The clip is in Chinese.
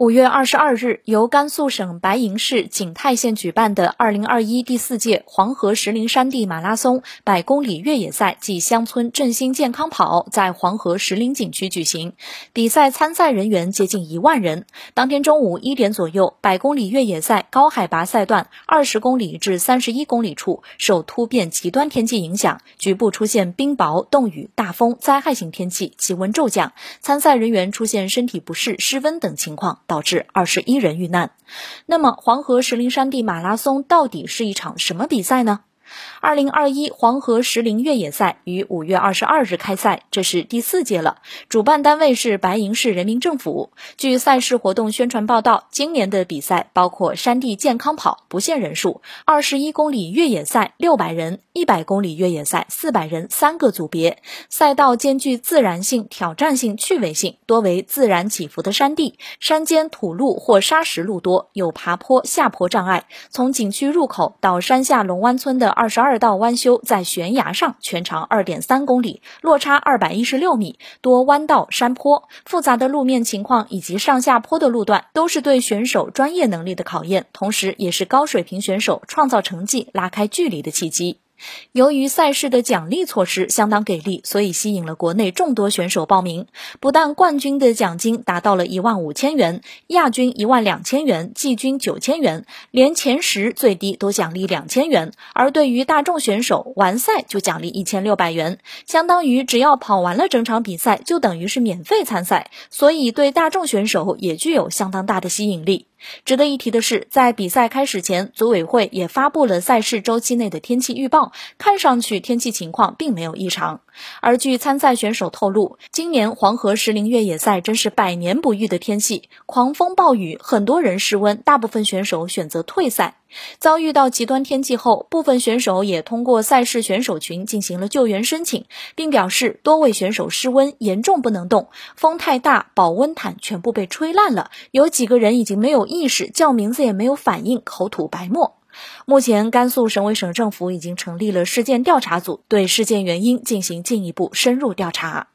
五月二十二日，由甘肃省白银市景泰县举办的二零二一第四届黄河石林山地马拉松百公里越野赛暨乡村振兴健康跑在黄河石林景区举行，比赛参赛人员接近一万人。当天中午一点左右，百公里越野赛高海拔赛段二十公里至三十一公里处受突变极端天气影响，局部出现冰雹、冻雨、大风灾害性天气，气温骤降，参赛人员出现身体不适、失温等情况。导致二十一人遇难。那么，黄河石林山地马拉松到底是一场什么比赛呢？二零二一黄河石林越野赛于五月二十二日开赛，这是第四届了。主办单位是白银市人民政府。据赛事活动宣传报道，今年的比赛包括山地健康跑不限人数、二十一公里越野赛六百人、一百公里越野赛四百人三个组别。赛道兼具自然性、挑战性、趣味性，多为自然起伏的山地，山间土路或砂石路多，有爬坡、下坡障碍。从景区入口到山下龙湾村的。二十二道弯修在悬崖上，全长二点三公里，落差二百一十六米，多弯道山坡，复杂的路面情况以及上下坡的路段，都是对选手专业能力的考验，同时也是高水平选手创造成绩、拉开距离的契机。由于赛事的奖励措施相当给力，所以吸引了国内众多选手报名。不但冠军的奖金达到了一万五千元，亚军一万两千元，季军九千元，连前十最低都奖励两千元。而对于大众选手，完赛就奖励一千六百元，相当于只要跑完了整场比赛，就等于是免费参赛，所以对大众选手也具有相当大的吸引力。值得一提的是，在比赛开始前，组委会也发布了赛事周期内的天气预报，看上去天气情况并没有异常。而据参赛选手透露，今年黄河石林越野赛真是百年不遇的天气，狂风暴雨，很多人失温，大部分选手选择退赛。遭遇到极端天气后，部分选手也通过赛事选手群进行了救援申请，并表示多位选手失温严重不能动，风太大，保温毯全部被吹烂了，有几个人已经没有意识，叫名字也没有反应，口吐白沫。目前，甘肃省委省政府已经成立了事件调查组，对事件原因进行进一步深入调查。